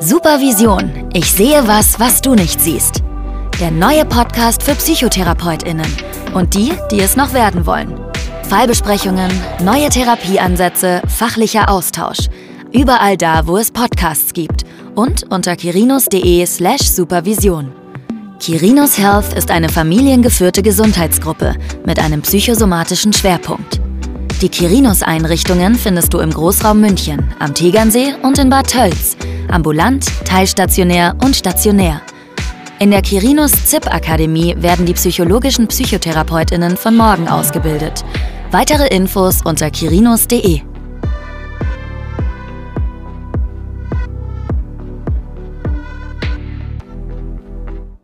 Supervision. Ich sehe was, was du nicht siehst. Der neue Podcast für PsychotherapeutInnen und die, die es noch werden wollen. Fallbesprechungen, neue Therapieansätze, fachlicher Austausch. Überall da, wo es Podcasts gibt und unter kirinos.de/slash supervision. Kirinos Health ist eine familiengeführte Gesundheitsgruppe mit einem psychosomatischen Schwerpunkt. Die Kirinos-Einrichtungen findest du im Großraum München, am Tegernsee und in Bad Tölz, ambulant, teilstationär und stationär. In der Kirinos ZIP-Akademie werden die psychologischen PsychotherapeutInnen von morgen ausgebildet. Weitere Infos unter kirinos.de.